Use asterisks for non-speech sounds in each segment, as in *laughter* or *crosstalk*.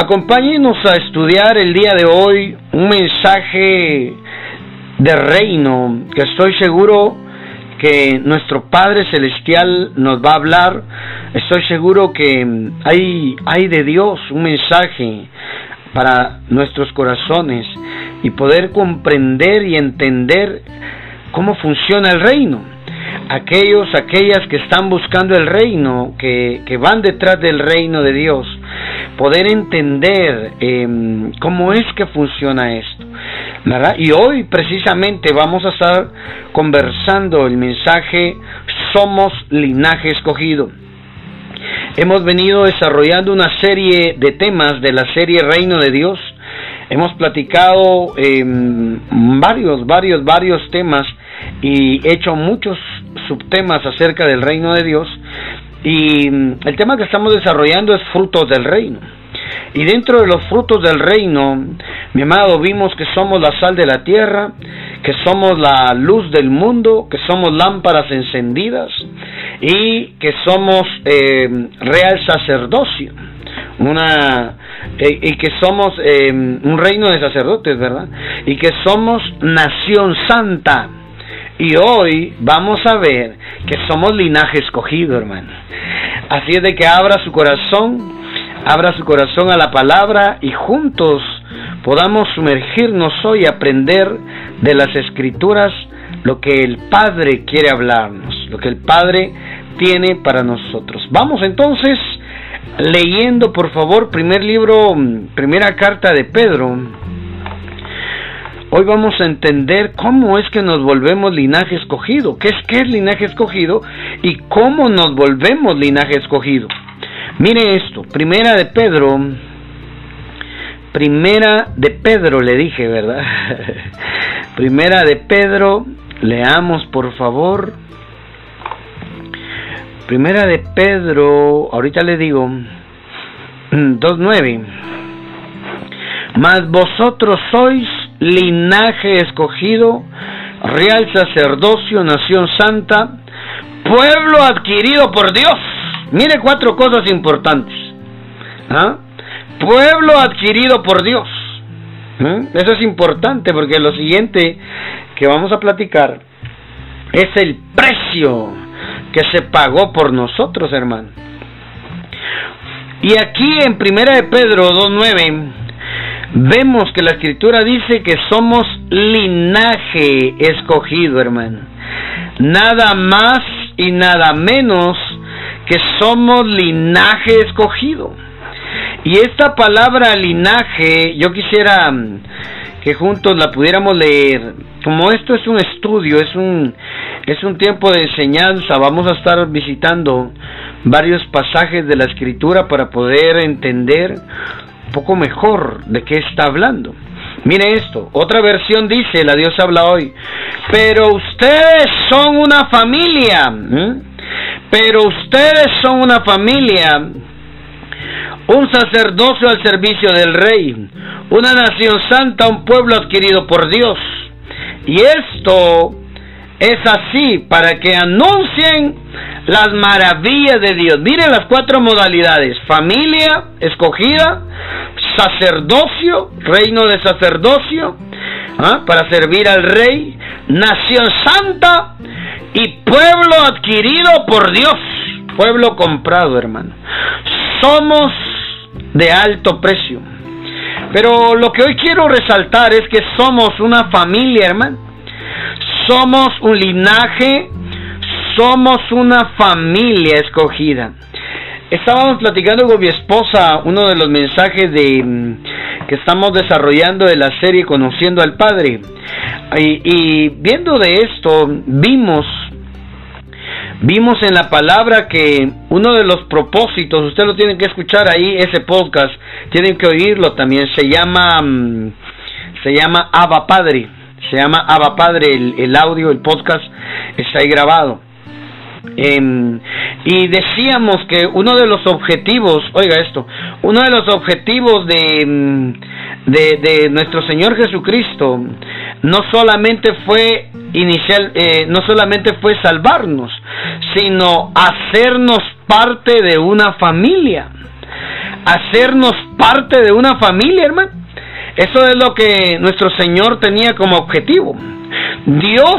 Acompáñenos a estudiar el día de hoy un mensaje de reino que estoy seguro que nuestro Padre Celestial nos va a hablar. Estoy seguro que hay, hay de Dios un mensaje para nuestros corazones y poder comprender y entender cómo funciona el reino aquellos, aquellas que están buscando el reino, que, que van detrás del reino de Dios, poder entender em, cómo es que funciona esto. ¿verdad? Y hoy precisamente vamos a estar conversando el mensaje Somos linaje escogido. Hemos venido desarrollando una serie de temas de la serie Reino de Dios. Hemos platicado em, varios, varios, varios temas y hecho muchos subtemas acerca del reino de Dios y mm, el tema que estamos desarrollando es frutos del reino. Y dentro de los frutos del reino, mi amado, vimos que somos la sal de la tierra, que somos la luz del mundo, que somos lámparas encendidas y que somos eh, real sacerdocio, una eh, y que somos eh, un reino de sacerdotes, ¿verdad? Y que somos nación santa. Y hoy vamos a ver que somos linaje escogido, hermano. Así es de que abra su corazón, abra su corazón a la palabra y juntos podamos sumergirnos hoy a aprender de las escrituras lo que el Padre quiere hablarnos, lo que el Padre tiene para nosotros. Vamos entonces leyendo, por favor, primer libro, primera carta de Pedro Hoy vamos a entender cómo es que nos volvemos linaje escogido, qué es qué es linaje escogido y cómo nos volvemos linaje escogido. Mire esto, primera de Pedro, primera de Pedro le dije, ¿verdad? *laughs* primera de Pedro, leamos por favor. Primera de Pedro, ahorita le digo, *clears throat* 2.9. Mas vosotros sois linaje escogido, real sacerdocio, nación santa, pueblo adquirido por Dios. Mire cuatro cosas importantes. ¿Ah? Pueblo adquirido por Dios. ¿Eh? Eso es importante porque lo siguiente que vamos a platicar es el precio que se pagó por nosotros, hermano. Y aquí en Primera de Pedro 2.9 vemos que la escritura dice que somos linaje escogido, hermano. Nada más y nada menos que somos linaje escogido. Y esta palabra linaje, yo quisiera mm, que juntos la pudiéramos leer. Como esto es un estudio, es un es un tiempo de enseñanza, vamos a estar visitando varios pasajes de la escritura para poder entender poco mejor de qué está hablando. Mire esto, otra versión dice, la Dios habla hoy, pero ustedes son una familia, pero ustedes son una familia, un sacerdocio al servicio del rey, una nación santa, un pueblo adquirido por Dios. Y esto es así para que anuncien las maravillas de Dios. Miren las cuatro modalidades. Familia escogida, sacerdocio, reino de sacerdocio, ¿ah? para servir al rey, nación santa y pueblo adquirido por Dios, pueblo comprado, hermano. Somos de alto precio. Pero lo que hoy quiero resaltar es que somos una familia, hermano. Somos un linaje, somos una familia escogida. Estábamos platicando con mi esposa uno de los mensajes de mm, que estamos desarrollando de la serie Conociendo al Padre. Y, viendo de esto, vimos vimos en la palabra que uno de los propósitos, usted lo tiene que escuchar ahí, ese podcast, tienen que oírlo también, se llama, mm, se llama Abba Padre, se llama Abba Padre, el, el audio, el podcast está ahí grabado. Em, y decíamos que uno de los objetivos, oiga esto, uno de los objetivos de, em, de, nuestro Señor Jesucristo no solamente fue inicial, eh, no solamente fue salvarnos, sino hacernos parte de una familia hacernos parte de una familia, hermano. Eso es lo que nuestro Señor tenía como objetivo. Dios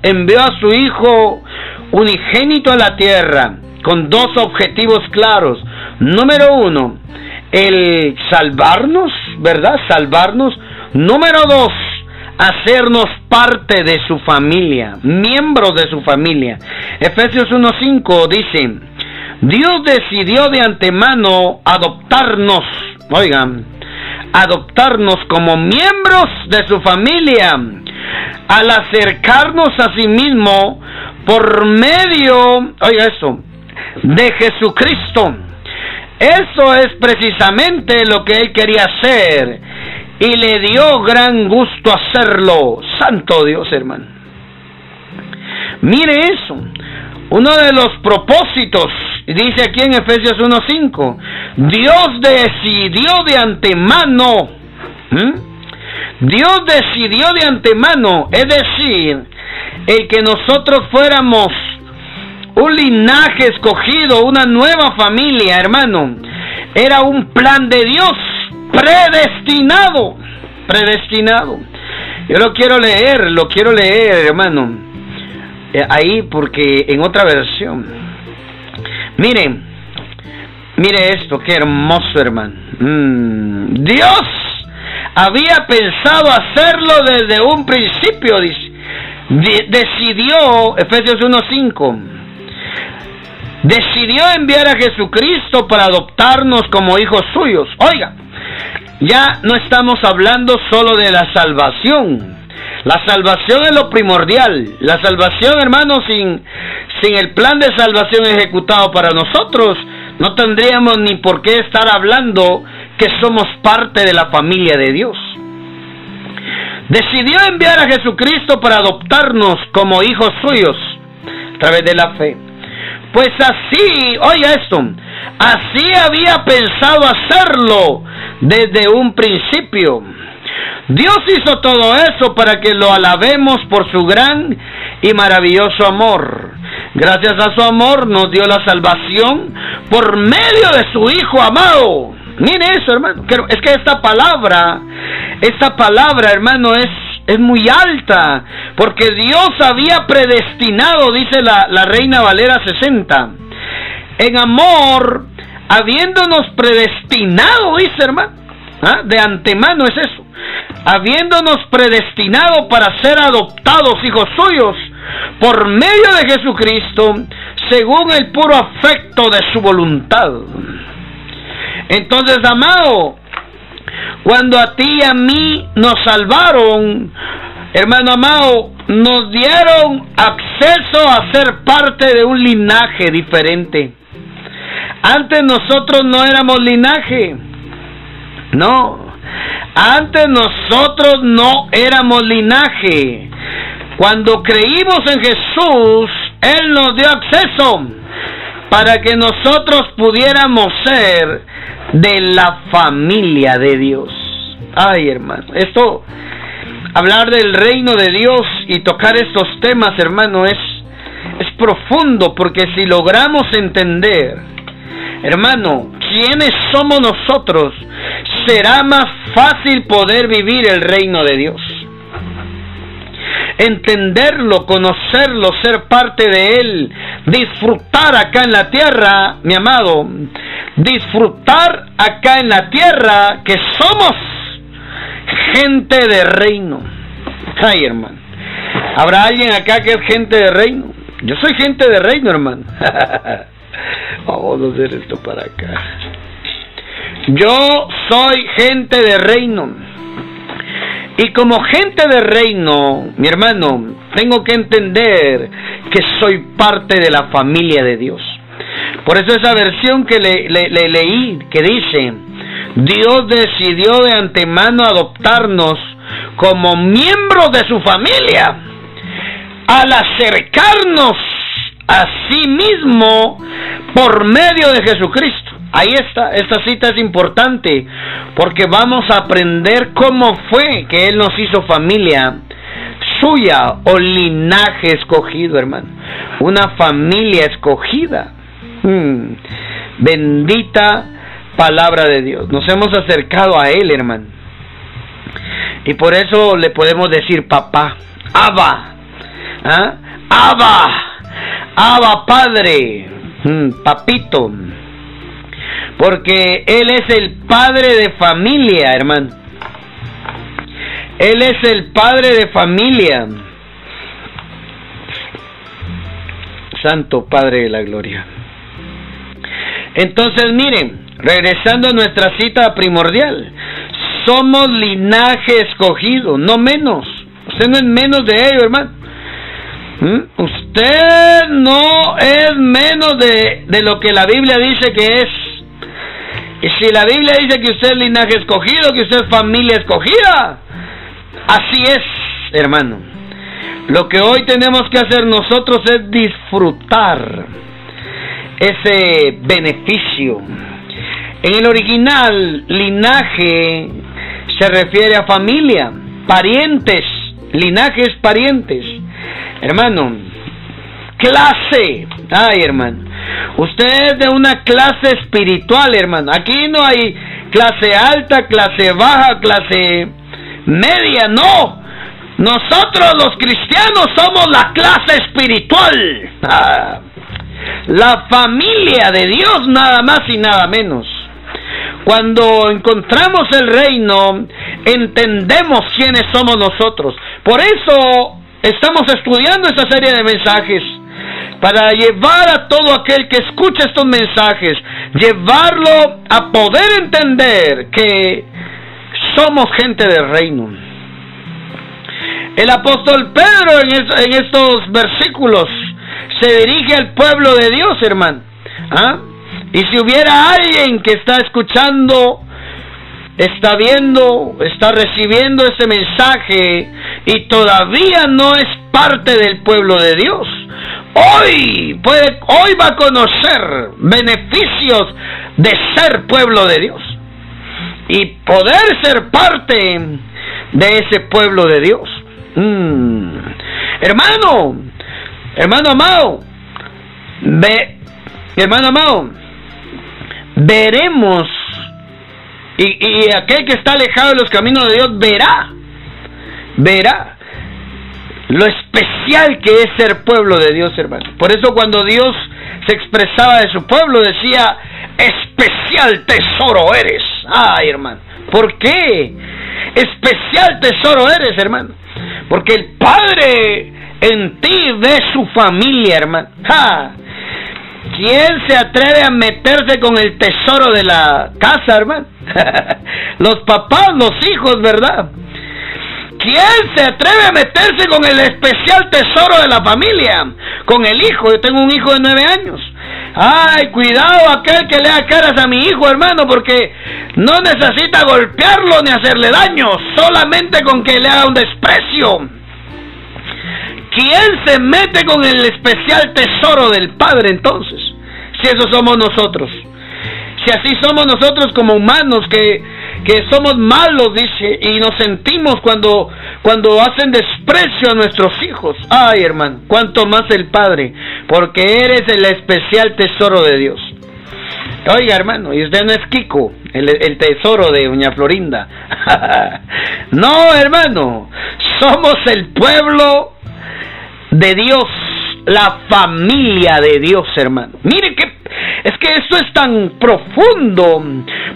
envió a su Hijo unigénito a la tierra con dos objetivos claros. Número uno, el salvarnos, ¿verdad? Salvarnos. Número dos, hacernos parte de su familia, miembros de su familia. Efesios 1.5 dice, Dios decidió de antemano adoptarnos, oigan, adoptarnos como miembros de su familia, al acercarnos a sí mismo por medio, oiga eso, de Jesucristo. Eso es precisamente lo que él quería hacer y le dio gran gusto hacerlo. Santo Dios, hermano. Mire eso. Uno de los propósitos, dice aquí en Efesios 1.5, Dios decidió de antemano, Dios decidió de antemano, es decir, el que nosotros fuéramos un linaje escogido, una nueva familia, hermano, era un plan de Dios predestinado, predestinado. Yo lo quiero leer, lo quiero leer, hermano, ahí porque en otra versión. Miren, mire esto, qué hermoso, hermano. Mm, Dios había pensado hacerlo desde un principio, decidió, Efesios 1.5, decidió enviar a Jesucristo para adoptarnos como hijos suyos. Oiga, ya no estamos hablando solo de la salvación. La salvación es lo primordial. La salvación, hermanos, sin, sin el plan de salvación ejecutado para nosotros, no tendríamos ni por qué estar hablando que somos parte de la familia de Dios. Decidió enviar a Jesucristo para adoptarnos como hijos suyos a través de la fe. Pues así, oiga esto, así había pensado hacerlo desde un principio. Dios hizo todo eso para que lo alabemos por su gran y maravilloso amor. Gracias a su amor nos dio la salvación por medio de su Hijo amado. Mire eso, hermano. Es que esta palabra, esta palabra, hermano, es, es muy alta. Porque Dios había predestinado, dice la, la Reina Valera 60. En amor, habiéndonos predestinado, dice hermano. ¿Ah? De antemano es eso. Habiéndonos predestinado para ser adoptados hijos suyos por medio de Jesucristo, según el puro afecto de su voluntad. Entonces, amado, cuando a ti y a mí nos salvaron, hermano amado, nos dieron acceso a ser parte de un linaje diferente. Antes nosotros no éramos linaje. No. Antes nosotros no éramos linaje. Cuando creímos en Jesús, Él nos dio acceso para que nosotros pudiéramos ser de la familia de Dios. Ay, hermano, esto, hablar del reino de Dios y tocar estos temas, hermano, es, es profundo, porque si logramos entender, hermano, quiénes somos nosotros, será más fácil poder vivir el reino de Dios entenderlo, conocerlo, ser parte de Él, disfrutar acá en la tierra, mi amado, disfrutar acá en la tierra que somos gente de reino. Ay, hermano. ¿Habrá alguien acá que es gente de reino? Yo soy gente de reino, hermano. *laughs* Vamos a hacer esto para acá. Yo soy gente de reino. Y como gente de reino, mi hermano, tengo que entender que soy parte de la familia de Dios. Por eso esa versión que le, leí, que dice, Dios decidió de antemano adoptarnos como miembros de su familia al acercarnos a sí mismo por medio de Jesucristo. Ahí está, esta cita es importante porque vamos a aprender cómo fue que Él nos hizo familia suya o linaje escogido, hermano. Una familia escogida. Hmm. Bendita palabra de Dios. Nos hemos acercado a Él, hermano. Y por eso le podemos decir papá, Abba, ¿ah? Abba, Abba Padre, mm, papito. Porque Él es el padre de familia, hermano. Él es el padre de familia. Santo Padre de la Gloria. Entonces, miren, regresando a nuestra cita primordial, somos linaje escogido, no menos. Usted no es menos de ello, hermano. ¿Mm? Usted no es menos de, de lo que la Biblia dice que es. Y si la Biblia dice que usted es linaje escogido, que usted es familia escogida, así es, hermano. Lo que hoy tenemos que hacer nosotros es disfrutar ese beneficio. En el original, linaje se refiere a familia, parientes, linajes parientes. Hermano, clase. Ay, hermano. Usted es de una clase espiritual, hermano. Aquí no hay clase alta, clase baja, clase media, no. Nosotros los cristianos somos la clase espiritual. Ah, la familia de Dios nada más y nada menos. Cuando encontramos el reino, entendemos quiénes somos nosotros. Por eso estamos estudiando esta serie de mensajes para llevar a todo aquel que escucha estos mensajes, llevarlo a poder entender que somos gente del reino. El apóstol Pedro en, estos versículos se dirige al pueblo de Dios, hermano. ¿Ah? Y si hubiera alguien que está escuchando, está viendo, está recibiendo ese mensaje y todavía no es parte del pueblo de Dios, hoy puede, hoy va a conocer beneficios de ser pueblo de Dios y poder ser parte de ese pueblo de Dios. Mm. Hermano, hermano amado, ve, hermano amado, veremos y, aquel que está alejado de los caminos de Dios verá, verá lo especial que es ser pueblo de Dios, hermano. Por eso cuando Dios se expresaba de su pueblo decía, especial tesoro eres. Ay, hermano. ¿Por qué? Especial tesoro eres, hermano. Porque el Padre en ti ve su familia, hermano. ¿Quién se atreve a meterse con el tesoro de la casa, hermano? *laughs* los papás, los hijos, ¿verdad? ¿Quién se atreve a meterse con el especial tesoro de la familia? Con el hijo. Yo tengo un hijo de nueve años. Ay, cuidado aquel que le da caras a mi hijo, hermano, porque no necesita golpearlo ni hacerle daño, solamente con que le haga un desprecio. ¿Quién se mete con el especial tesoro del Padre entonces? Si eso somos nosotros. Si así somos nosotros como humanos que que somos malos, dice, y nos sentimos cuando, cuando hacen desprecio a nuestros hijos. Ay, hermano, cuanto más el Padre, porque eres el especial tesoro de Dios. Oiga, hermano, y usted no es Kiko, el, el tesoro de Doña Florinda. *laughs* no, hermano, somos el pueblo de Dios, la familia de Dios, hermano. Mire qué es que esto es tan profundo.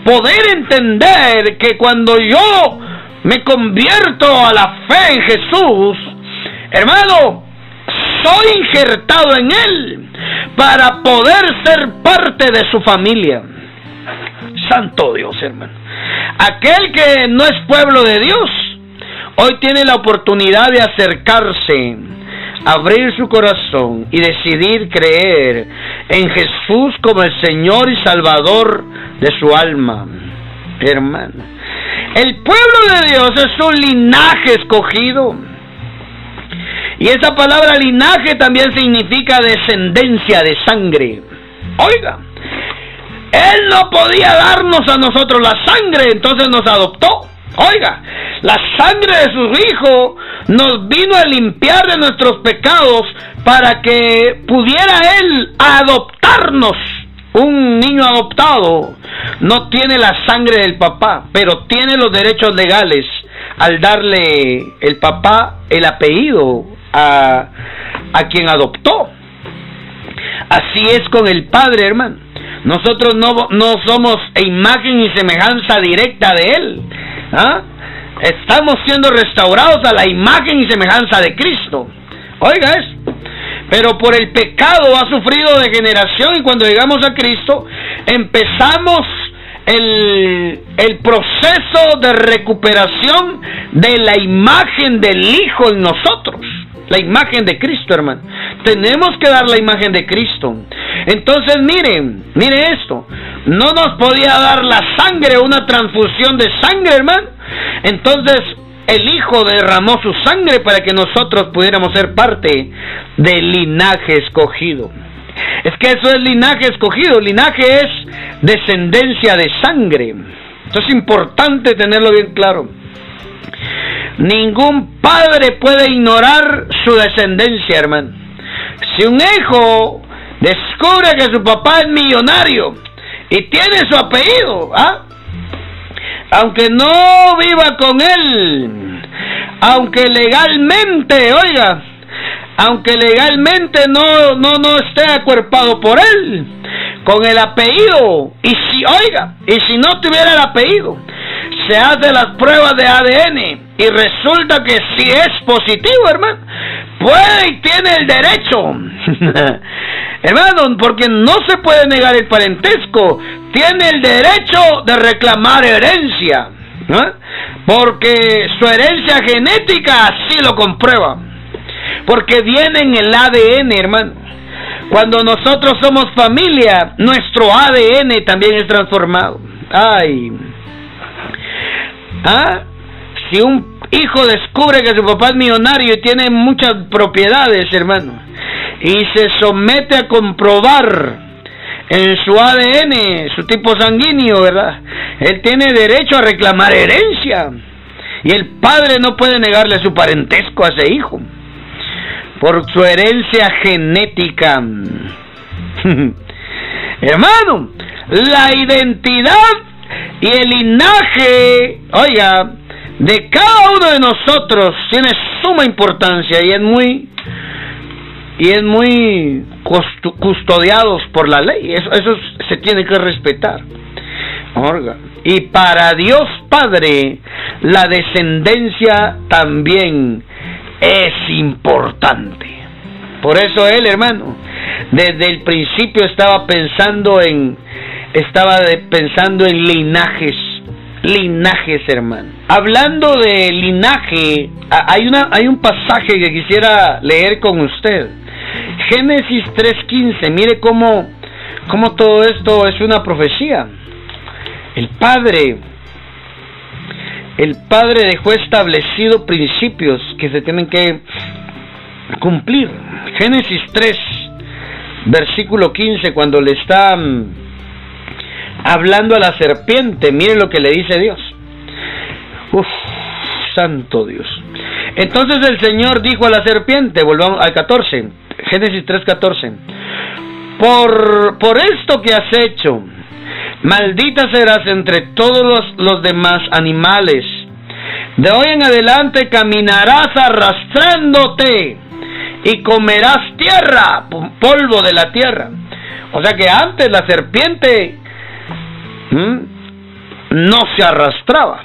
Poder entender que cuando yo me convierto a la fe en Jesús, hermano, soy injertado en Él para poder ser parte de su familia. Santo Dios, hermano. Aquel que no es pueblo de Dios, hoy tiene la oportunidad de acercarse abrir su corazón y decidir creer en Jesús como el Señor y Salvador de su alma. Hermano, el pueblo de Dios es un linaje escogido. Y esa palabra linaje también significa descendencia de sangre. Oiga, Él no podía darnos a nosotros la sangre, entonces nos adoptó. Oiga, la sangre de su Hijo nos vino a limpiar de nuestros pecados para que pudiera Él adoptarnos un niño adoptado no tiene la sangre del papá, pero tiene los derechos legales al darle el papá el apellido a, a quien adoptó. Así es con el Padre, hermano. Nosotros no, no somos imagen y semejanza directa de Él. ¿ah? Estamos siendo restaurados a la imagen y semejanza de Cristo. Oiga eso. Pero por el pecado ha sufrido degeneración y cuando llegamos a Cristo empezamos el, el, proceso de recuperación de la imagen del Hijo en nosotros. La imagen de Cristo, hermano. Tenemos que dar la imagen de Cristo. Entonces, miren, mire esto. No nos podía dar la sangre, una transfusión de sangre, hermano. Entonces, el Hijo derramó su sangre para que nosotros pudiéramos ser parte del linaje escogido. Es que eso es linaje escogido. Linaje es descendencia de sangre. Esto es importante tenerlo bien claro. Ningún padre puede ignorar su descendencia, hermano. Si un hijo descubre que su papá es millonario y tiene su apellido, ¿ah? aunque no viva con él, aunque legalmente, oiga, aunque legalmente no, no, no esté acuerpado por él, con el apellido, y si, oiga, y si no tuviera el apellido, se hace las pruebas de ADN y resulta que si es positivo, hermano, puede y tiene el derecho. *laughs* hermano, porque no se puede negar el parentesco, tiene el derecho de reclamar herencia. Porque su herencia genética así lo comprueba. Porque viene en el ADN, hermano. Cuando nosotros somos familia, nuestro ADN también es transformado. Ay. ¿Ah? Si un hijo descubre que su papá es millonario y tiene muchas propiedades, hermano, y se somete a comprobar en su ADN, su tipo sanguíneo, ¿verdad? Él tiene derecho a reclamar herencia. Y el padre no puede negarle su parentesco a ese hijo. Por su herencia genética. *laughs* Hermano, la identidad y el linaje, oiga, de cada uno de nosotros tiene suma importancia y es muy y es muy custodiados por la ley. Eso, se tiene que respetar. Y para Dios Padre, la descendencia también es importante. Por eso él, hermano, desde el principio estaba pensando en estaba pensando en linajes, linajes, hermano. Hablando de linaje, hay una hay un pasaje que quisiera leer con usted. Génesis 3:15, mire cómo, cómo todo esto es una profecía. El Padre, el Padre dejó establecido principios que se tienen que cumplir. Génesis 3, versículo 15, cuando le está mm, hablando a la serpiente, mire lo que le dice Dios. Uf, santo Dios. Entonces el Señor dijo a la serpiente, volvamos al 14, Génesis 3:14. Por, por esto que has hecho, maldita serás entre todos los, los demás animales. De hoy en adelante caminarás arrastrándote y comerás tierra, polvo de la tierra. O sea que antes la serpiente no se arrastraba.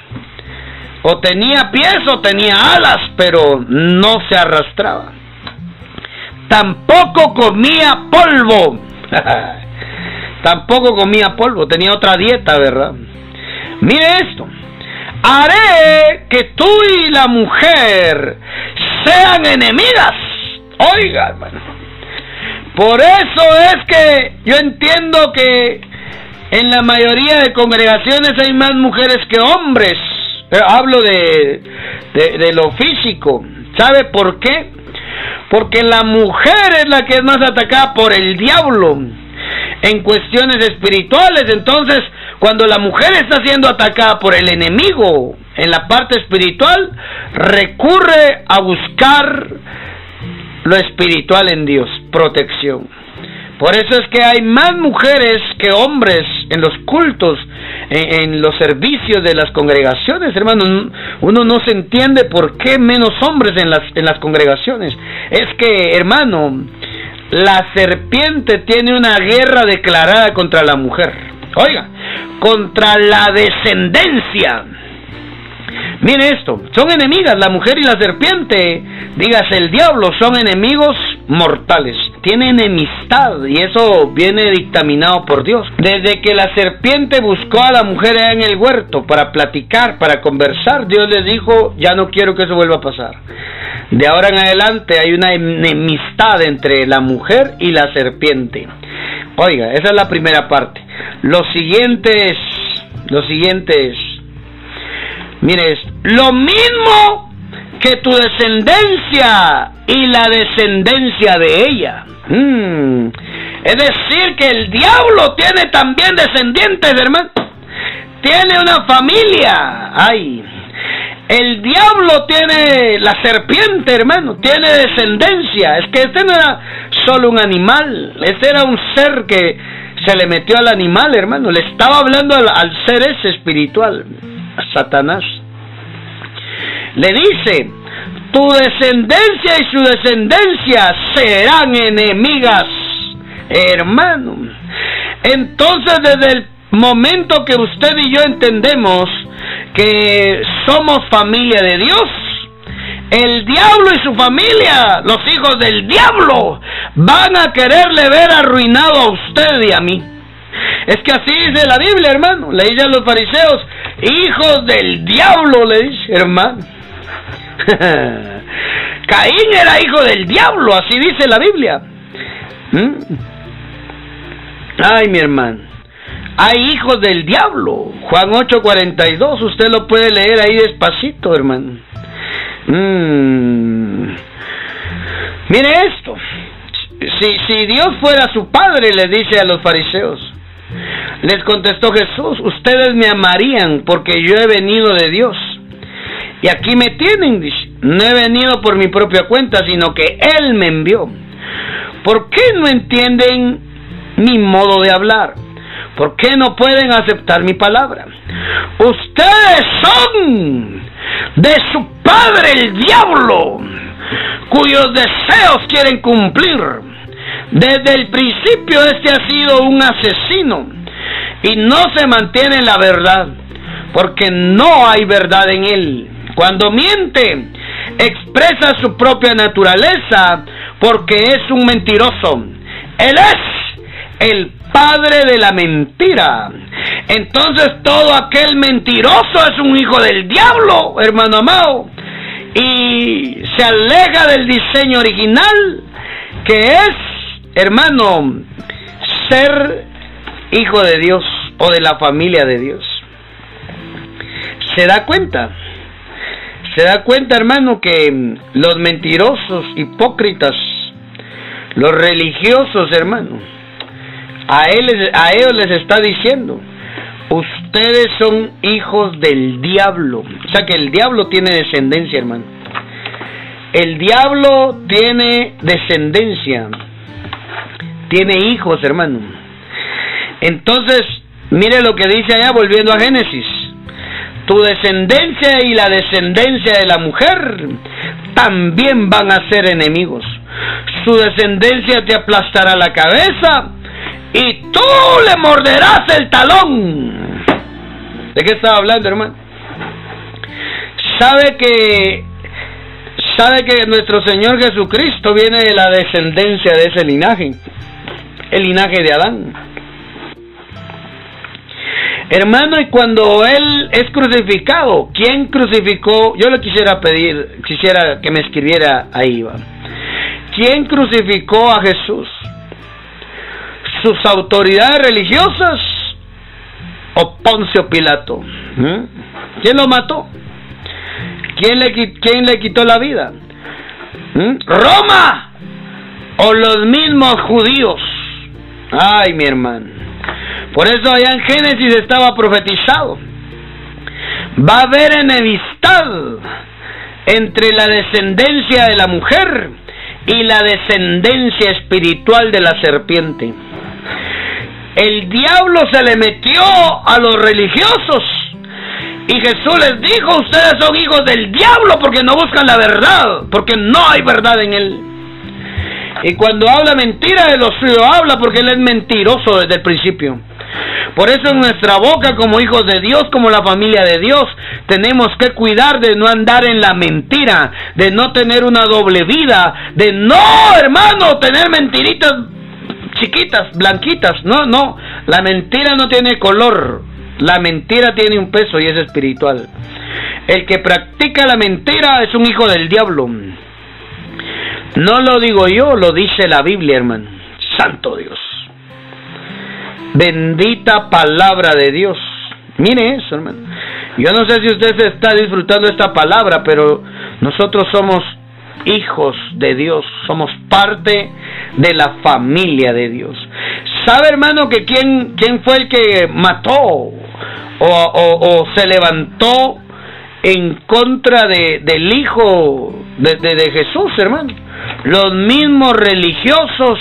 O tenía pies o tenía alas, pero no se arrastraba tampoco comía polvo. *laughs* tampoco comía polvo, tenía otra dieta, ¿verdad? Mire esto. Haré que tú y la mujer sean enemigas. Oiga, hermano. Por eso es que yo entiendo que en la mayoría de congregaciones hay más mujeres que hombres. Hablo de, de, de lo físico. ¿Sabe por qué? Porque la mujer es la que es más atacada por el diablo en cuestiones espirituales. Entonces, cuando la mujer está siendo atacada por el enemigo en la parte espiritual, recurre a buscar lo espiritual en Dios, protección. Por eso es que hay más mujeres que hombres en los cultos, en, los servicios de las congregaciones, hermano. Uno no se entiende por qué menos hombres en las, en las congregaciones. Es que, hermano, la serpiente tiene una guerra declarada contra la mujer. Oiga, contra la descendencia. Mire esto, son enemigas, la mujer y la serpiente, dígase el diablo, son enemigos mortales tiene enemistad y eso viene dictaminado por Dios. Desde que la serpiente buscó a la mujer en el huerto para platicar, para conversar, Dios le dijo, ya no quiero que eso vuelva a pasar. De ahora en adelante hay una enemistad entre la mujer y la serpiente. Oiga, esa es la primera parte. Lo siguiente es, lo siguiente es, mire, lo mismo que tu descendencia y la descendencia de ella. Mm. Es decir, que el diablo tiene también descendientes, hermano. Tiene una familia. Ay. El diablo tiene la serpiente, hermano. Tiene descendencia. Es que este no era solo un animal. Este era un ser que se le metió al animal, hermano. Le estaba hablando al, ser espiritual, a Satanás. Le dice, tu descendencia y su descendencia serán enemigas, hermano. Entonces, desde el momento que usted y yo entendemos que somos familia de Dios, el diablo y su familia, los hijos del diablo, van a quererle ver arruinado a usted y a mí. Es que así dice la Biblia, hermano. Le dice a los fariseos, hijos del diablo, le dice, hermano. *laughs* Caín era hijo del diablo, así dice la Biblia. ¿Mm? Ay, mi hermano. Hay hijos del diablo. Juan 8:42, usted lo puede leer ahí despacito, hermano. Mm. Mire esto. Si, si Dios fuera su padre, le dice a los fariseos, les contestó Jesús, ustedes me amarían porque yo he venido de Dios y aquí me tienen. No he venido por mi propia cuenta, sino que Él me envió. ¿Por qué no entienden mi modo de hablar? ¿Por qué no pueden aceptar mi palabra? Ustedes son de su padre el diablo, cuyos deseos quieren cumplir. Desde el principio este ha sido un asesino y no se mantiene la verdad, porque no hay verdad en él. Cuando miente, expresa su propia naturaleza porque es un mentiroso. Él es el padre de la mentira. Entonces todo aquel mentiroso es un hijo del diablo, hermano amado. Y se aleja del diseño original que es, hermano, ser hijo de Dios o de la familia de Dios. ¿Se da cuenta? Se da cuenta, hermano, que los mentirosos, hipócritas, los religiosos, hermano, a, él, a ellos les está diciendo, ustedes son hijos del diablo. O sea que el diablo tiene descendencia, hermano. El diablo tiene descendencia. Tiene hijos, hermano. Entonces, mire lo que dice allá, volviendo a Génesis tu descendencia y la descendencia de la mujer también van a ser enemigos. Su descendencia te aplastará la cabeza y tú le morderás el talón. ¿De qué estaba hablando, hermano? Sabe que sabe que nuestro Señor Jesucristo viene de la descendencia de ese linaje, el linaje de Adán. Hermano, y cuando Él es crucificado, ¿quién crucificó? Yo le quisiera pedir, quisiera que me escribiera ahí, va. ¿Quién crucificó a Jesús? ¿Sus autoridades religiosas o Poncio Pilato? ¿Mm? ¿Quién lo mató? ¿Quién le, quitó la vida? ¿Mm? ¿Roma o los mismos judíos? Ay, mi hermano. Por eso allá en Génesis estaba profetizado. Va a haber enemistad entre la descendencia de la mujer y la descendencia espiritual de la serpiente. El diablo se le metió a los religiosos y Jesús les dijo, ustedes son hijos del diablo porque no buscan la verdad, porque no hay verdad en él. Y cuando habla mentira de lo suyo, habla porque él es mentiroso desde el principio. Por eso en nuestra boca, como hijos de Dios, como la familia de Dios, tenemos que cuidar de no andar en la mentira, de no tener una doble vida, de no, hermano, tener mentiritas chiquitas, blanquitas. No, no, la mentira no tiene color. La mentira tiene un peso y es espiritual. El que practica la mentira es un hijo del diablo. No lo digo yo, lo dice la Biblia, hermano. Santo Dios. Bendita palabra de Dios. Mire eso, hermano. Yo no sé si usted está disfrutando esta palabra, pero nosotros somos hijos de Dios, somos parte de la familia de Dios. ¿Sabe, hermano, que quién, quién fue el que mató o, se levantó en contra de, del Hijo de, de Jesús, hermano? Los mismos religiosos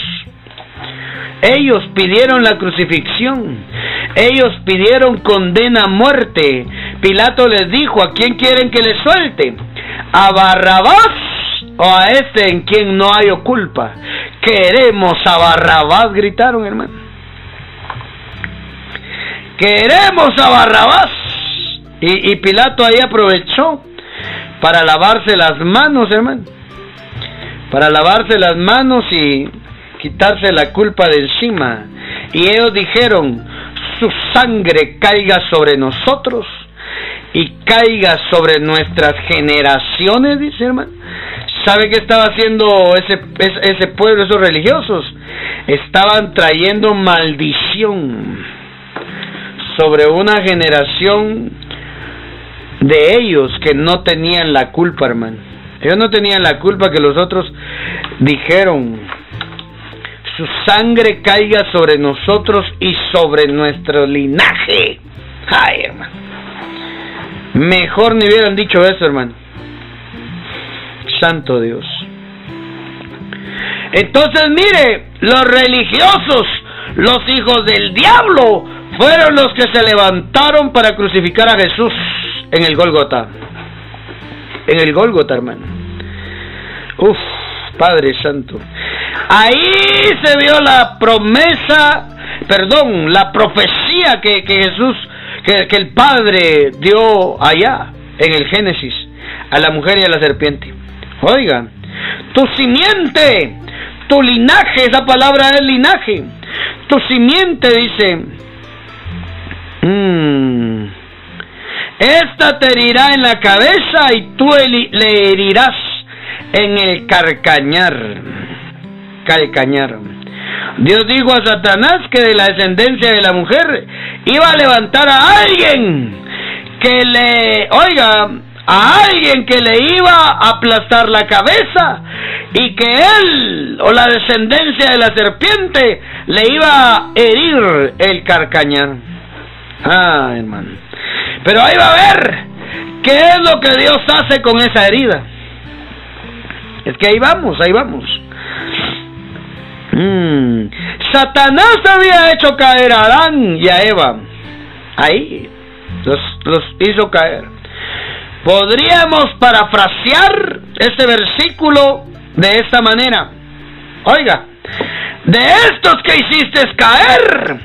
ellos pidieron la crucifixión. Ellos pidieron condena a muerte. Pilato les dijo, ¿a quién quieren que le suelte? ¿A Barrabás o a este en quien no hay culpa? Queremos a Barrabás, gritaron hermano. Queremos a Barrabás. Y, y Pilato ahí aprovechó para lavarse las manos, hermano. Para lavarse las manos y quitarse la culpa de encima. Y ellos dijeron, su sangre caiga sobre nosotros y caiga sobre nuestras generaciones, dice hermano. ¿Sabe qué estaba haciendo ese, ese pueblo, esos religiosos? Estaban trayendo maldición sobre una generación de ellos que no tenían la culpa, hermano. Ellos no tenían la culpa que los otros dijeron, su sangre caiga sobre nosotros y sobre nuestro linaje. Ay, hermano. Mejor ni hubieran dicho eso, hermano. Santo Dios. Entonces, mire, los religiosos, los hijos del diablo, fueron los que se levantaron para crucificar a Jesús en el Gólgota. En el Gólgota, hermano. Uf, Padre Santo. Ahí se vio la promesa, perdón, la profecía que, Jesús, que, que el Padre dio allá en el Génesis a la mujer y a la serpiente. Oiga, tu simiente, tu linaje, esa palabra es linaje. Tu simiente dice, mmm, esta te herirá en la cabeza y tú le herirás en el carcañar. Calcañar. Dios dijo a Satanás que de la descendencia de la mujer iba a levantar a alguien que le, oiga, a alguien que le iba a aplastar la cabeza y que él o la descendencia de la serpiente le iba a herir el carcañar. Ah, hermano. Pero ahí va a ver qué es lo que Dios hace con esa herida. Es que ahí vamos, ahí vamos. Mm. Satanás había hecho caer a Adán y a Eva. Ahí los, los hizo caer. Podríamos parafrasear este versículo de esta manera. Oiga, de estos que hiciste caer,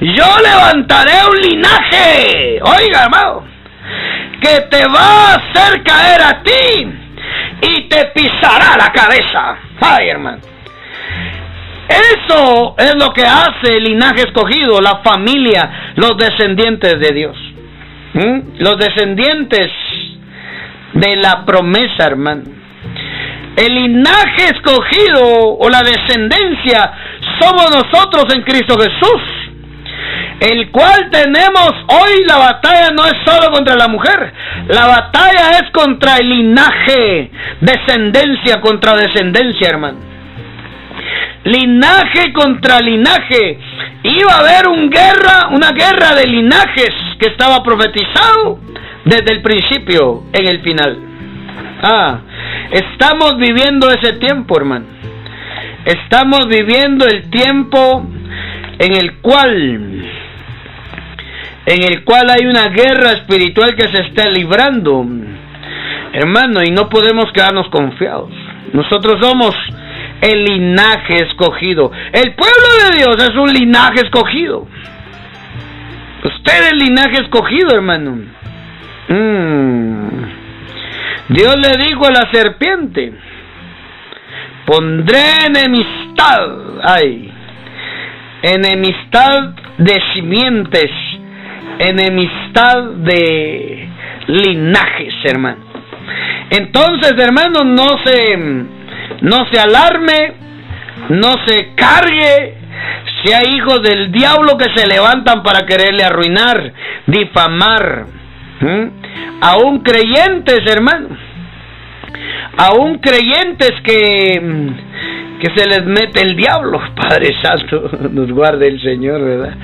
yo levantaré un linaje. Oiga, hermano, que te va a hacer caer a ti y te pisará la cabeza. Ay, hermano. Eso es lo que hace el linaje escogido, la familia, los descendientes de Dios. ¿Mm? Los descendientes de la promesa, hermano. El linaje escogido o la descendencia somos nosotros en Cristo Jesús, el cual tenemos hoy la batalla no es solo contra la mujer, la batalla es contra el linaje, descendencia contra descendencia, hermano linaje contra linaje. Iba a haber un guerra, una guerra de linajes que estaba profetizado desde el principio en el final. Ah, Estamos viviendo ese tiempo, hermano. Estamos viviendo el tiempo en el cual en el cual hay una guerra espiritual que se está librando, hermano, y no podemos quedarnos confiados. Nosotros somos el linaje escogido. El pueblo de Dios es un linaje escogido. Usted es el linaje escogido, hermano. Mm. Dios le dijo a la serpiente, pondré enemistad, ay, enemistad de simientes, enemistad de linajes, hermano. Entonces, hermano, no se, no se alarme, no se cargue si hay hijos del diablo que se levantan para quererle arruinar, difamar. Aún creyentes, hermano. Aún creyentes que, que se les mete el diablo. *laughs* Padre Santo, nos guarde el Señor, ¿verdad?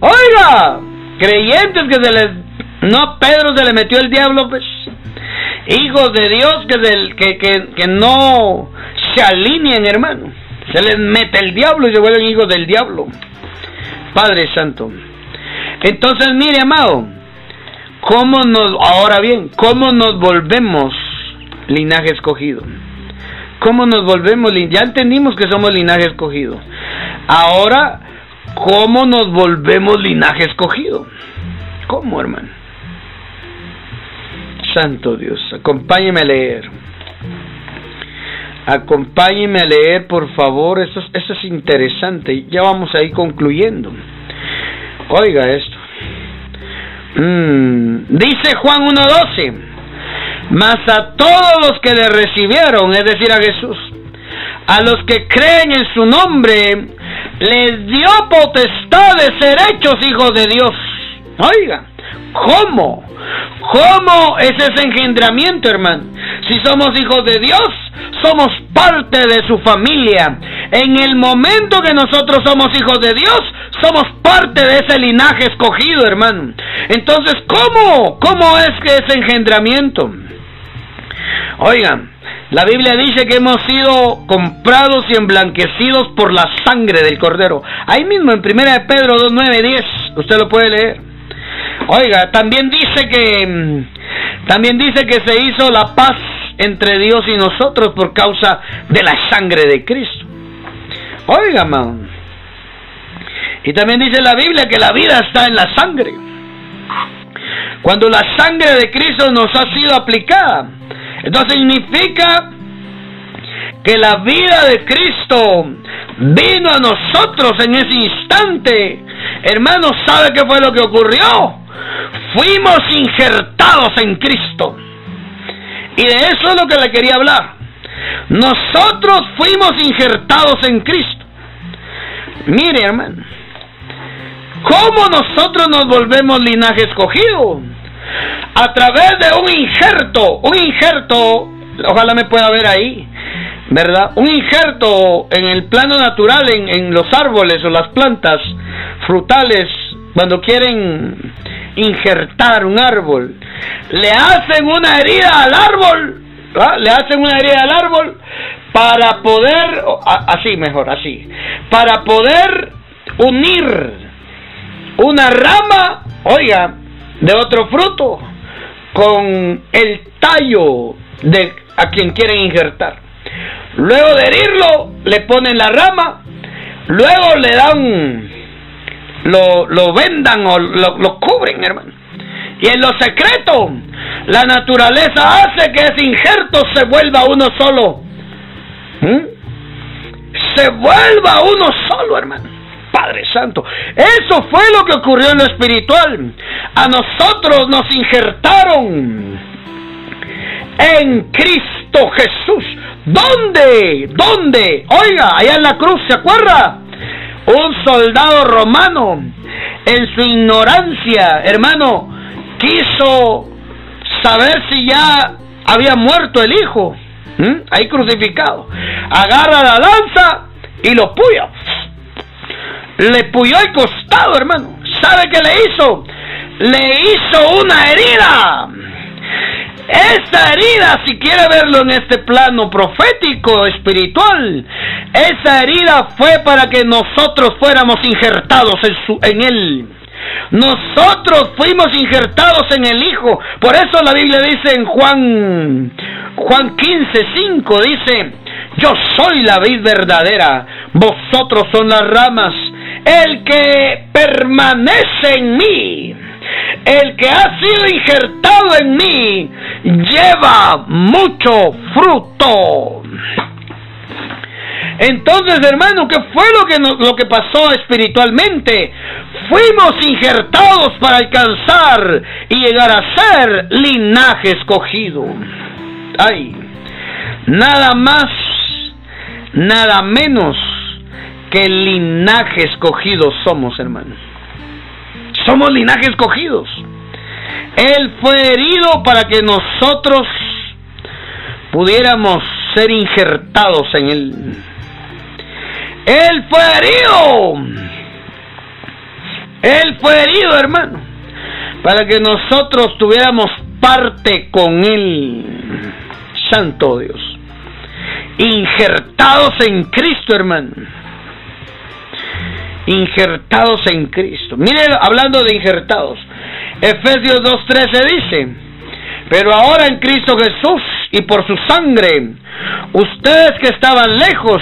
Oiga, creyentes que se les... No, Pedro se le metió el diablo, pues. Hijos de Dios que, del, que, que, que no se alinean, hermano. Se les mete el diablo y se vuelven hijos del diablo. Padre Santo. Entonces, mire, amado, ¿cómo nos, ahora bien, cómo nos volvemos linaje escogido? ¿Cómo nos volvemos? Ya entendimos que somos linaje escogido. Ahora, ¿cómo nos volvemos linaje escogido? ¿Cómo, hermano? Santo Dios, acompáñeme a leer. Acompáñeme a leer, por favor. Esto, es interesante. Ya vamos a ir concluyendo. Oiga esto. Mm, dice Juan 1.12. Mas a todos los que le recibieron, es decir, a Jesús, a los que creen en su nombre, les dio potestad de ser hechos hijos de Dios. Oiga, ¿cómo? ¿Cómo es ese engendramiento, hermano? Si somos hijos de Dios, somos parte de su familia. En el momento que nosotros somos hijos de Dios, somos parte de ese linaje escogido, hermano. Entonces, ¿cómo? ¿Cómo es que ese engendramiento? Oigan, la Biblia dice que hemos sido comprados y emblanquecidos por la sangre del Cordero. Ahí mismo en 1 de Pedro 2, 9, 10, usted lo puede leer. Oiga, también dice que también dice que se hizo la paz entre Dios y nosotros por causa de la sangre de Cristo. Oiga, man. Y también dice la Biblia que la vida está en la sangre. Cuando la sangre de Cristo nos ha sido aplicada, entonces significa que la vida de Cristo vino a nosotros en ese instante. Hermanos, ¿sabe qué fue lo que ocurrió? Fuimos injertados en Cristo. Y de eso es lo que le quería hablar. Nosotros fuimos injertados en Cristo. Mire, hermano, ¿cómo nosotros nos volvemos linaje escogido? A través de un injerto, un injerto, ojalá me pueda ver ahí, ¿verdad? Un injerto en el plano natural, en, los árboles o las plantas frutales, cuando quieren injertar un árbol, le hacen una herida al árbol, le hacen una herida al árbol para poder, así mejor, así, para poder unir una rama, oiga, de otro fruto con el tallo de a quien quieren injertar. Luego de herirlo, le ponen la rama, luego le dan, lo, lo vendan o lo, lo cubren, hermano. Y en lo secreto, la naturaleza hace que ese injerto se vuelva uno solo. ¿Mm? Se vuelva uno solo, hermano. Padre Santo. Eso fue lo que ocurrió en lo espiritual. A nosotros nos injertaron en Cristo Jesús. ¿Dónde? ¿Dónde? Oiga, allá en la cruz, ¿se acuerda? Un soldado romano, en su ignorancia, hermano, quiso saber si ya había muerto el hijo, ahí crucificado. Agarra la lanza y lo puya. Le puyó el costado, hermano. ¿Sabe qué le hizo? Le hizo una herida. Esa herida, si quiere verlo en este plano profético, espiritual, esa herida fue para que nosotros fuéramos injertados en, su, en él. Nosotros fuimos injertados en el Hijo. Por eso la Biblia dice en Juan, Juan 15, 5, dice, yo soy la vid verdadera, vosotros son las ramas. El que permanece en mí, el que ha sido injertado en mí, lleva mucho fruto. Entonces, hermano, ¿qué fue lo que, lo que pasó espiritualmente? Fuimos injertados para alcanzar y llegar a ser linaje escogido. Ay, nada más, nada menos que linaje escogido somos, hermano. Somos linaje escogidos. Él fue herido para que nosotros pudiéramos ser injertados en él. Él fue herido. Él fue herido, hermano, para que nosotros tuviéramos parte con Él. Santo Dios. Injertados en Cristo, hermano. Injertados en Cristo. Mire, hablando de injertados. Efesios 2.13 dice, pero ahora en Cristo Jesús y por su sangre, ustedes que estaban lejos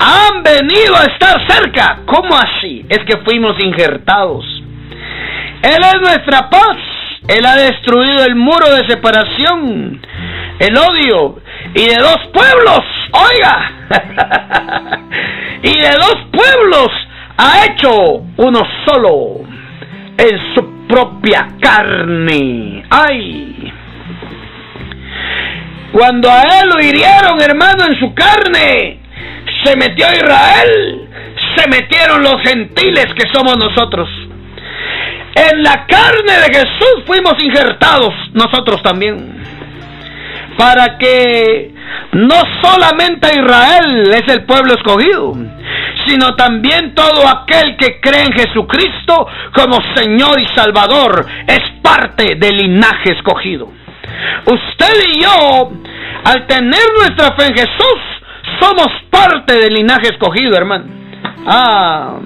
han venido a estar cerca. ¿Cómo así? Es que fuimos injertados. Él es nuestra paz. Él ha destruido el muro de separación, el odio y de dos pueblos. Oiga. *laughs* y de dos pueblos ha hecho uno solo en su propia carne. Ay. Cuando a él lo hirieron, hermano, en su carne, se metió Israel, se metieron los gentiles que somos nosotros. En la carne de Jesús fuimos injertados nosotros también. Para que no solamente Israel es el pueblo escogido, sino también todo aquel que cree en Jesucristo como Señor y Salvador es parte del linaje escogido. Usted y yo, al tener nuestra fe en Jesús, somos parte del linaje escogido, hermano. Ah,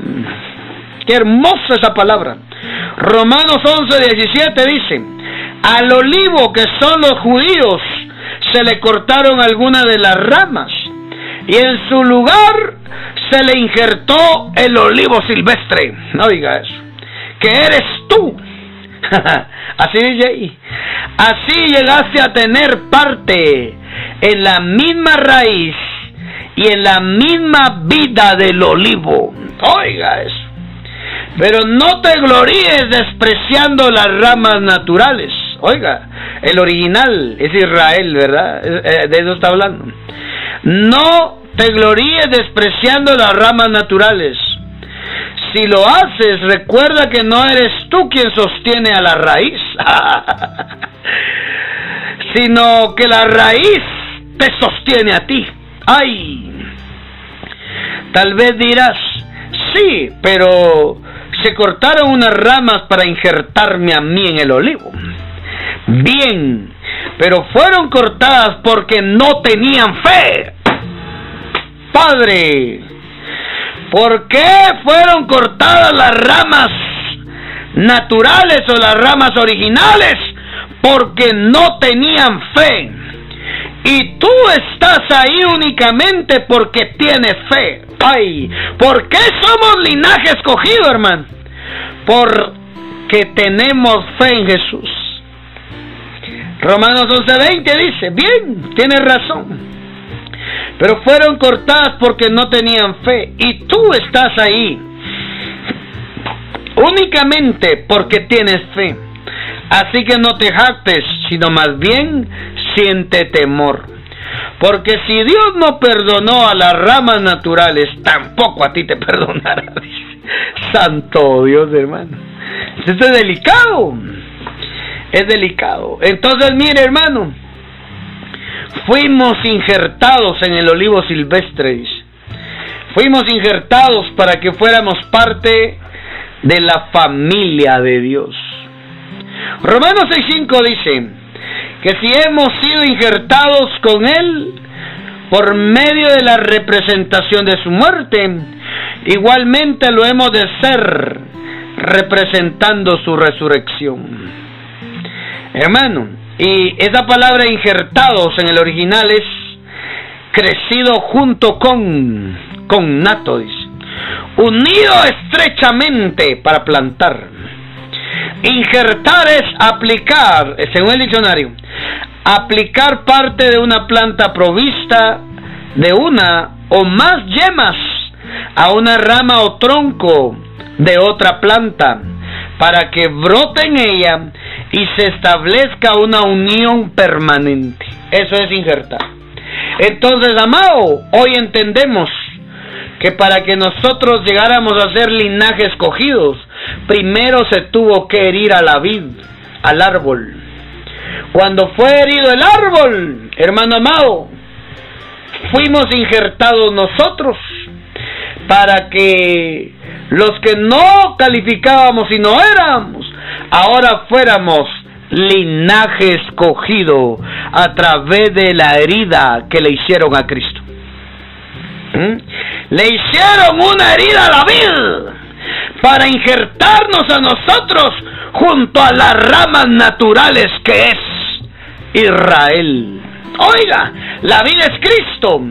qué hermosa esa palabra. Romanos 11, 17 dice, al olivo que son los judíos se le cortaron algunas de las ramas y en su lugar se le injertó el olivo silvestre. No diga eso. Que eres tú. *laughs* Así dice ahí. Así llegaste a tener parte en la misma raíz y en la misma vida del olivo. Oiga eso. Pero no te gloríes despreciando las ramas naturales. Oiga, el original es Israel, ¿verdad? Eh, de eso está hablando. No te gloríes despreciando las ramas naturales. Si lo haces, recuerda que no eres tú quien sostiene a la raíz, *laughs* sino que la raíz te sostiene a ti. ¡Ay! Tal vez dirás, sí, pero se cortaron unas ramas para injertarme a mí en el olivo. Bien, pero fueron cortadas porque no tenían fe. Padre, ¿por qué fueron cortadas las ramas naturales o las ramas originales? Porque no tenían fe. Y tú estás ahí únicamente porque tienes fe. Ay, ¿por qué somos linaje escogido, hermano? Porque tenemos fe en Jesús. Romanos 11:20 dice, bien, tienes razón. Pero fueron cortadas porque no tenían fe. Y tú estás ahí únicamente porque tienes fe. Así que no te jactes, sino más bien siente temor. Porque si Dios no perdonó a las ramas naturales, tampoco a ti te perdonará. *laughs* Santo Dios, hermano. Esto es delicado. Es delicado. Entonces, mire, hermano. Fuimos injertados en el olivo silvestre. Fuimos injertados para que fuéramos parte de la familia de Dios. Romanos 6.5 dice, que si hemos sido injertados con Él por medio de la representación de su muerte, igualmente lo hemos de ser representando su resurrección. Hermano, y esa palabra injertados en el original es crecido junto con, con nato, unido estrechamente para plantar. Injertar es aplicar, según el diccionario, aplicar parte de una planta provista de una o más yemas a una rama o tronco de otra planta para que brote en ella y se establezca una unión permanente. Eso es injertar. Entonces, amado, hoy entendemos que para que nosotros llegáramos a ser linaje escogidos, primero se tuvo que herir a la vid, al árbol. Cuando fue herido el árbol, hermano amado, fuimos injertados nosotros para que los que no calificábamos y no éramos, ahora fuéramos linaje escogido a través de la herida que le hicieron a Cristo. ¿Mm? Le hicieron una herida a la vida para injertarnos a nosotros junto a las ramas naturales que es Israel. Oiga, la vida es Cristo.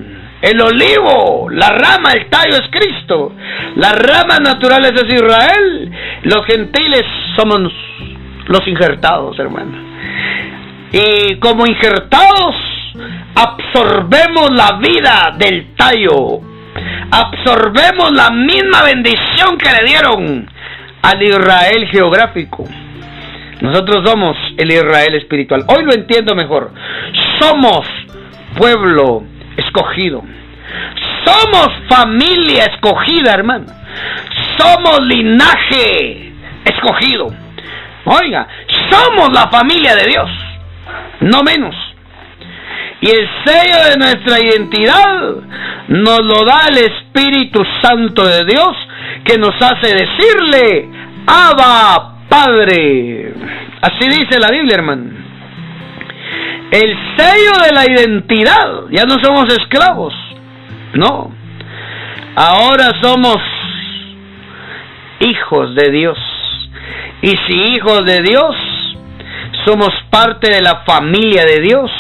El olivo, la rama, el tallo es Cristo. Las ramas naturales es Israel. Los gentiles somos los injertados, hermano. Y como injertados, absorbemos la vida del tallo. Absorbemos la misma bendición que le dieron al Israel geográfico. Nosotros somos el Israel espiritual. Hoy lo entiendo mejor. Somos pueblo escogido. Somos familia escogida, hermano. Somos linaje escogido. Oiga, somos la familia de Dios, no menos. Y el sello de nuestra identidad nos lo da el Espíritu Santo de Dios que nos hace decirle, Abba Padre. Así dice la Biblia, hermano. El sello de la identidad, ya no somos esclavos, no. Ahora somos hijos de Dios. Y si hijos de Dios, somos parte de la familia de Dios.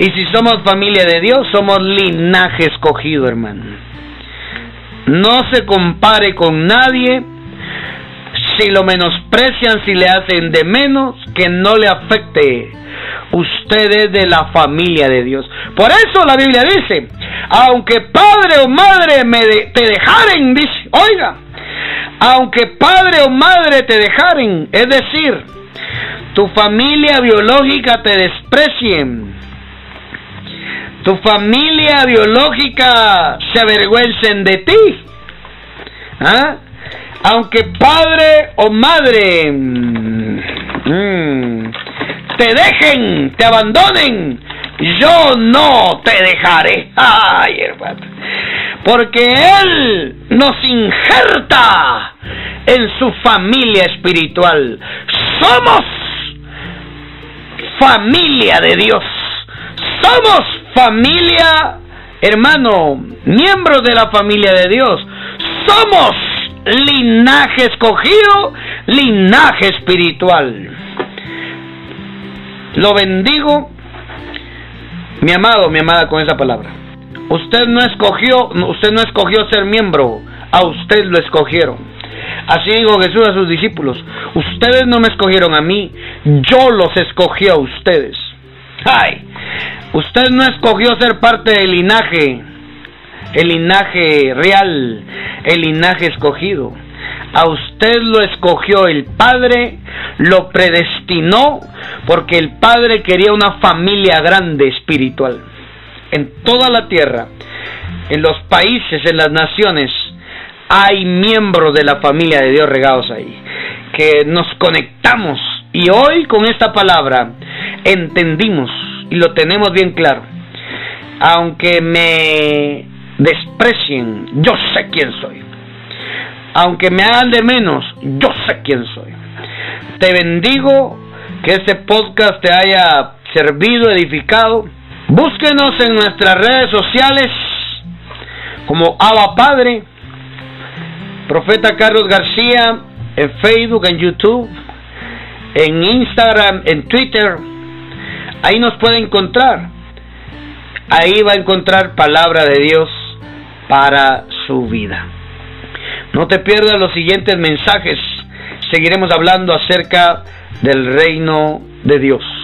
Y si somos familia de Dios, somos linaje escogido, hermano. No se compare con nadie. Si lo menosprecian, si le hacen de menos, que no le afecte. Usted es de la familia de Dios. Por eso la Biblia dice, aunque padre o madre me te dejaren, dice, oiga, aunque padre o madre te dejaren, es decir, tu familia biológica te desprecien, tu familia biológica se avergüencen de ti, ¿ah? aunque padre o madre mm, te dejen, te abandonen, yo no te dejaré. Ay, hermano porque Él nos injerta en su familia espiritual. Somos familia de Dios. Somos familia, hermano, miembros de la familia de Dios. Somos linaje escogido, linaje espiritual. Lo bendigo, mi amado, mi amada, con esa palabra. Usted no escogió, usted no escogió ser miembro, a usted lo escogieron. Así dijo Jesús a sus discípulos, ustedes no me escogieron a mí, yo los escogí a ustedes. Ay, usted no escogió ser parte del linaje, el linaje real, el linaje escogido. A usted lo escogió el Padre, lo predestinó, porque el Padre quería una familia grande espiritual en toda la tierra, en los países, en las naciones, hay miembros de la familia de Dios regados ahí, que nos conectamos y hoy con esta palabra entendimos y lo tenemos bien claro. Aunque me desprecien, yo sé quién soy. Aunque me hagan de menos, yo sé quién soy. Te bendigo que este podcast te haya servido, edificado. Búsquenos en nuestras redes sociales como Aba Padre, Profeta Carlos García, en Facebook, en YouTube, en Instagram, en Twitter. Ahí nos puede encontrar. Ahí va a encontrar palabra de Dios para su vida. No te pierdas los siguientes mensajes. Seguiremos hablando acerca del reino de Dios.